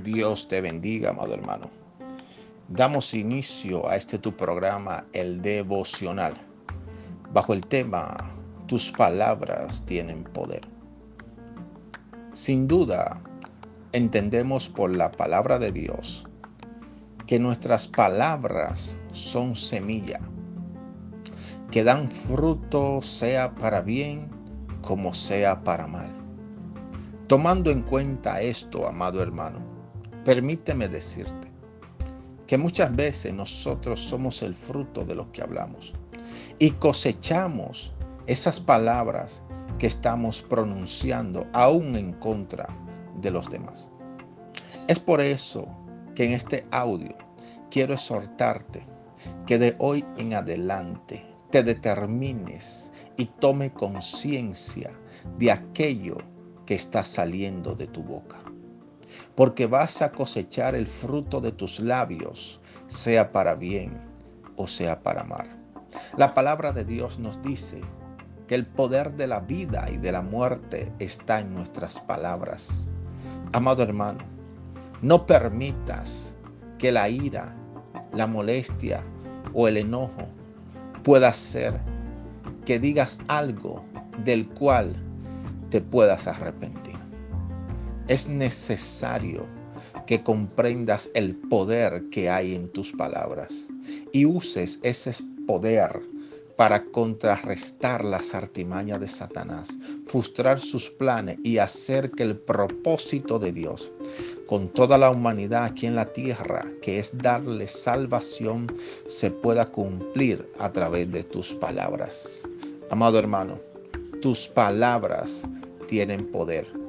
Dios te bendiga, amado hermano. Damos inicio a este tu programa, el devocional, bajo el tema Tus palabras tienen poder. Sin duda, entendemos por la palabra de Dios que nuestras palabras son semilla, que dan fruto sea para bien como sea para mal. Tomando en cuenta esto, amado hermano, permíteme decirte que muchas veces nosotros somos el fruto de lo que hablamos y cosechamos esas palabras que estamos pronunciando aún en contra de los demás. Es por eso que en este audio quiero exhortarte que de hoy en adelante te determines y tome conciencia de aquello que está saliendo de tu boca. Porque vas a cosechar el fruto de tus labios, sea para bien o sea para mal. La palabra de Dios nos dice que el poder de la vida y de la muerte está en nuestras palabras. Amado hermano, no permitas que la ira, la molestia o el enojo pueda hacer que digas algo del cual te puedas arrepentir. Es necesario que comprendas el poder que hay en tus palabras y uses ese poder para contrarrestar las artimañas de Satanás, frustrar sus planes y hacer que el propósito de Dios con toda la humanidad aquí en la tierra, que es darle salvación, se pueda cumplir a través de tus palabras. Amado hermano, tus palabras tienen poder.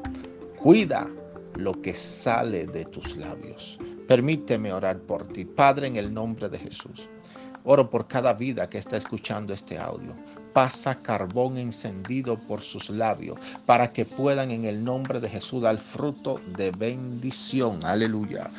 Cuida lo que sale de tus labios. Permíteme orar por ti, Padre, en el nombre de Jesús. Oro por cada vida que está escuchando este audio. Pasa carbón encendido por sus labios para que puedan en el nombre de Jesús dar fruto de bendición. Aleluya.